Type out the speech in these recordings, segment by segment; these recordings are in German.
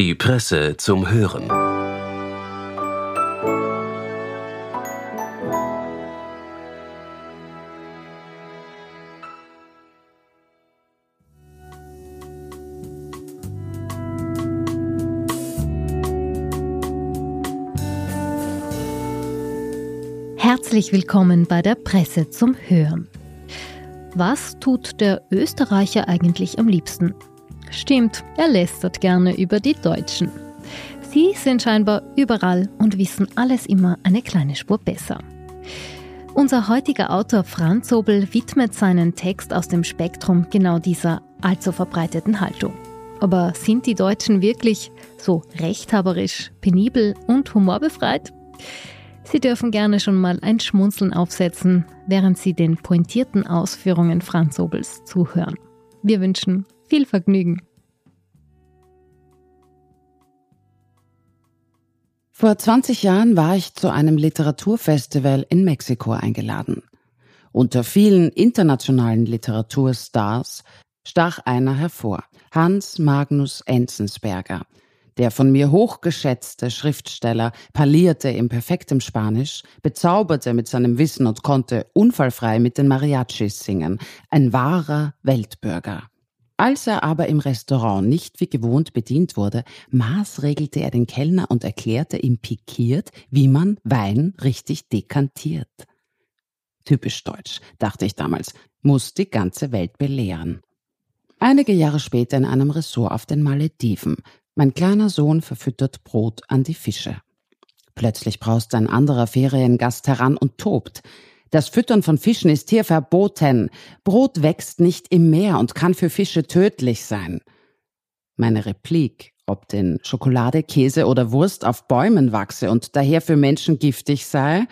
Die Presse zum Hören. Herzlich willkommen bei der Presse zum Hören. Was tut der Österreicher eigentlich am liebsten? Stimmt, er lästert gerne über die Deutschen. Sie sind scheinbar überall und wissen alles immer eine kleine Spur besser. Unser heutiger Autor Franz Obel widmet seinen Text aus dem Spektrum genau dieser allzu verbreiteten Haltung. Aber sind die Deutschen wirklich so rechthaberisch, penibel und humorbefreit? Sie dürfen gerne schon mal ein Schmunzeln aufsetzen, während Sie den pointierten Ausführungen Franz Obels zuhören. Wir wünschen viel Vergnügen. Vor 20 Jahren war ich zu einem Literaturfestival in Mexiko eingeladen. Unter vielen internationalen Literaturstars stach einer hervor, Hans Magnus Enzensberger, der von mir hochgeschätzte Schriftsteller parlierte in perfektem Spanisch, bezauberte mit seinem Wissen und konnte unfallfrei mit den Mariachis singen, ein wahrer Weltbürger. Als er aber im Restaurant nicht wie gewohnt bedient wurde, maßregelte er den Kellner und erklärte ihm pikiert, wie man Wein richtig dekantiert. Typisch deutsch, dachte ich damals, muss die ganze Welt belehren. Einige Jahre später in einem Ressort auf den Malediven mein kleiner Sohn verfüttert Brot an die Fische. Plötzlich braust ein anderer Feriengast heran und tobt. Das Füttern von Fischen ist hier verboten. Brot wächst nicht im Meer und kann für Fische tödlich sein. Meine Replik, ob denn Schokolade, Käse oder Wurst auf Bäumen wachse und daher für Menschen giftig sei,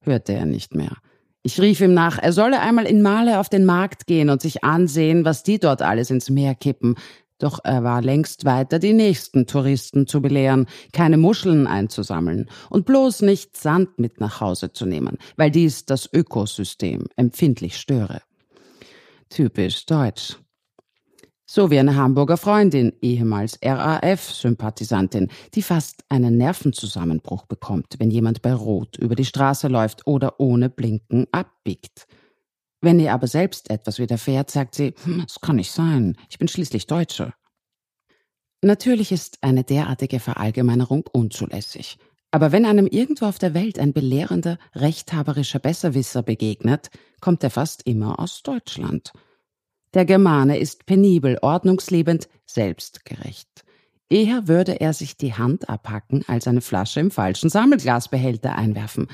hörte er nicht mehr. Ich rief ihm nach, er solle einmal in Male auf den Markt gehen und sich ansehen, was die dort alles ins Meer kippen. Doch er war längst weiter, die nächsten Touristen zu belehren, keine Muscheln einzusammeln und bloß nicht Sand mit nach Hause zu nehmen, weil dies das Ökosystem empfindlich störe. Typisch deutsch. So wie eine Hamburger Freundin, ehemals RAF-Sympathisantin, die fast einen Nervenzusammenbruch bekommt, wenn jemand bei Rot über die Straße läuft oder ohne Blinken abbiegt. Wenn ihr aber selbst etwas widerfährt, sagt sie, hm, das kann nicht sein, ich bin schließlich Deutsche. Natürlich ist eine derartige Verallgemeinerung unzulässig. Aber wenn einem irgendwo auf der Welt ein belehrender, rechthaberischer Besserwisser begegnet, kommt er fast immer aus Deutschland. Der Germane ist penibel, ordnungsliebend, selbstgerecht. Eher würde er sich die Hand abhacken, als eine Flasche im falschen Sammelglasbehälter einwerfen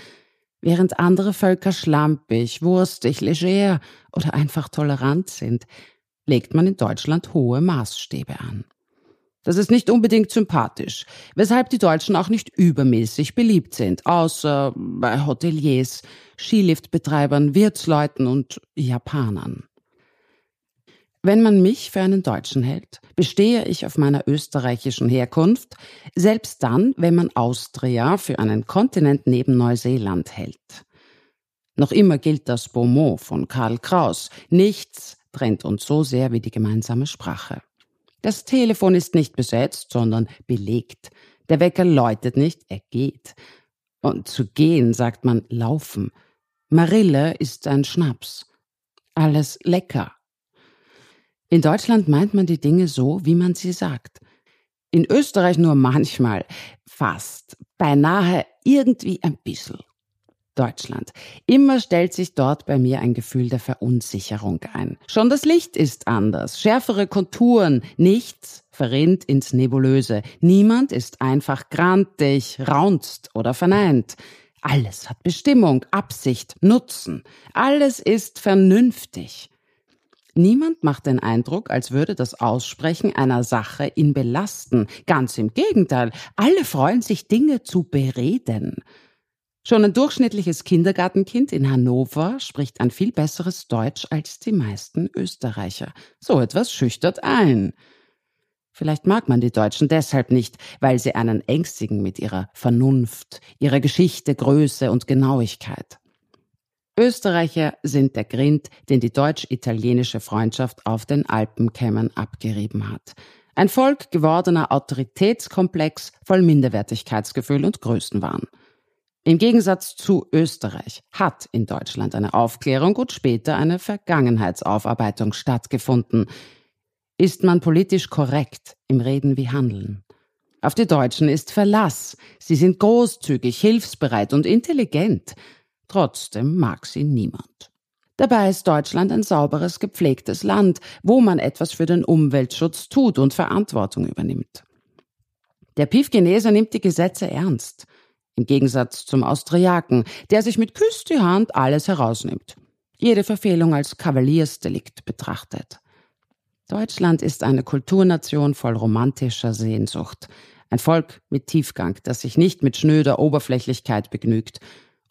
während andere Völker schlampig, wurstig, leger oder einfach tolerant sind, legt man in Deutschland hohe Maßstäbe an. Das ist nicht unbedingt sympathisch, weshalb die Deutschen auch nicht übermäßig beliebt sind, außer bei Hoteliers, Skiliftbetreibern, Wirtsleuten und Japanern. Wenn man mich für einen Deutschen hält, bestehe ich auf meiner österreichischen Herkunft, selbst dann, wenn man Austria für einen Kontinent neben Neuseeland hält. Noch immer gilt das Beaumont von Karl Kraus. Nichts trennt uns so sehr wie die gemeinsame Sprache. Das Telefon ist nicht besetzt, sondern belegt. Der Wecker läutet nicht, er geht. Und zu gehen sagt man laufen. Marille ist ein Schnaps. Alles lecker, in Deutschland meint man die Dinge so, wie man sie sagt. In Österreich nur manchmal, fast, beinahe, irgendwie ein bisschen. Deutschland. Immer stellt sich dort bei mir ein Gefühl der Verunsicherung ein. Schon das Licht ist anders, schärfere Konturen, nichts verrinnt ins Nebulöse. Niemand ist einfach grantig, raunzt oder verneint. Alles hat Bestimmung, Absicht, Nutzen. Alles ist vernünftig. Niemand macht den Eindruck, als würde das Aussprechen einer Sache ihn belasten. Ganz im Gegenteil, alle freuen sich, Dinge zu bereden. Schon ein durchschnittliches Kindergartenkind in Hannover spricht ein viel besseres Deutsch als die meisten Österreicher. So etwas schüchtert ein. Vielleicht mag man die Deutschen deshalb nicht, weil sie einen ängstigen mit ihrer Vernunft, ihrer Geschichte, Größe und Genauigkeit. Österreicher sind der Grind, den die deutsch-italienische Freundschaft auf den Alpenkämmern abgerieben hat. Ein Volk gewordener Autoritätskomplex voll Minderwertigkeitsgefühl und Größenwahn. Im Gegensatz zu Österreich hat in Deutschland eine Aufklärung und später eine Vergangenheitsaufarbeitung stattgefunden. Ist man politisch korrekt im Reden wie Handeln? Auf die Deutschen ist Verlass. Sie sind großzügig, hilfsbereit und intelligent. Trotzdem mag sie niemand. Dabei ist Deutschland ein sauberes, gepflegtes Land, wo man etwas für den Umweltschutz tut und Verantwortung übernimmt. Der Piefgeneser nimmt die Gesetze ernst. Im Gegensatz zum Austriaken, der sich mit Küss die Hand alles herausnimmt. Jede Verfehlung als Kavaliersdelikt betrachtet. Deutschland ist eine Kulturnation voll romantischer Sehnsucht. Ein Volk mit Tiefgang, das sich nicht mit schnöder Oberflächlichkeit begnügt.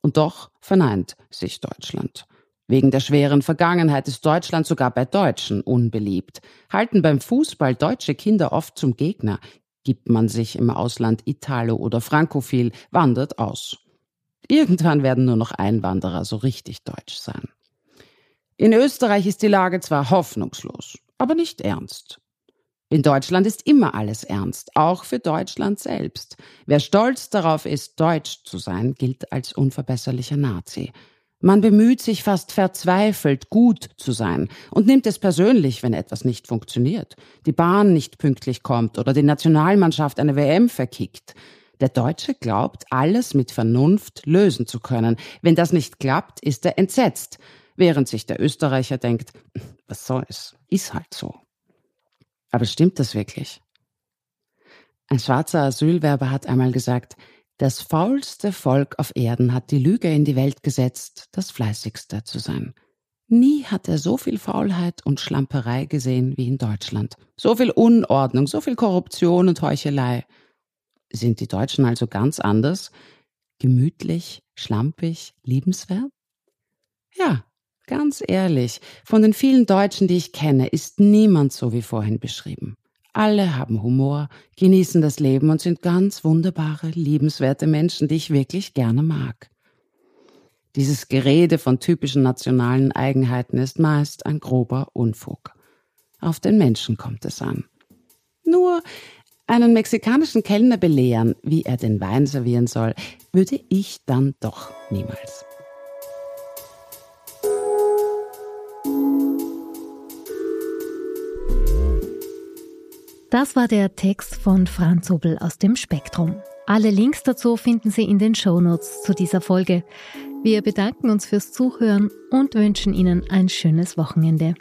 Und doch verneint sich Deutschland. Wegen der schweren Vergangenheit ist Deutschland sogar bei Deutschen unbeliebt. Halten beim Fußball deutsche Kinder oft zum Gegner, Gibt man sich im Ausland Italo- oder Frankophil, wandert aus. Irgendwann werden nur noch Einwanderer so richtig deutsch sein. In Österreich ist die Lage zwar hoffnungslos, aber nicht ernst. In Deutschland ist immer alles ernst, auch für Deutschland selbst. Wer stolz darauf ist, deutsch zu sein, gilt als unverbesserlicher Nazi. Man bemüht sich fast verzweifelt, gut zu sein und nimmt es persönlich, wenn etwas nicht funktioniert, die Bahn nicht pünktlich kommt oder die Nationalmannschaft eine WM verkickt. Der Deutsche glaubt, alles mit Vernunft lösen zu können. Wenn das nicht klappt, ist er entsetzt, während sich der Österreicher denkt, was soll's, ist halt so. Aber stimmt das wirklich? Ein schwarzer Asylwerber hat einmal gesagt, das faulste Volk auf Erden hat die Lüge in die Welt gesetzt, das fleißigste zu sein. Nie hat er so viel Faulheit und Schlamperei gesehen wie in Deutschland. So viel Unordnung, so viel Korruption und Heuchelei. Sind die Deutschen also ganz anders? Gemütlich, schlampig, liebenswert? Ja, ganz ehrlich, von den vielen Deutschen, die ich kenne, ist niemand so wie vorhin beschrieben. Alle haben Humor, genießen das Leben und sind ganz wunderbare, liebenswerte Menschen, die ich wirklich gerne mag. Dieses Gerede von typischen nationalen Eigenheiten ist meist ein grober Unfug. Auf den Menschen kommt es an. Nur einen mexikanischen Kellner belehren, wie er den Wein servieren soll, würde ich dann doch niemals. Das war der Text von Franz Hobel aus dem Spektrum. Alle Links dazu finden Sie in den Shownotes zu dieser Folge. Wir bedanken uns fürs Zuhören und wünschen Ihnen ein schönes Wochenende.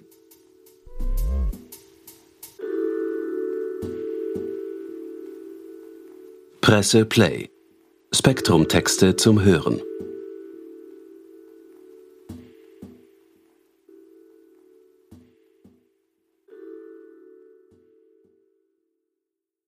Presse Play. Spektrum Texte zum Hören.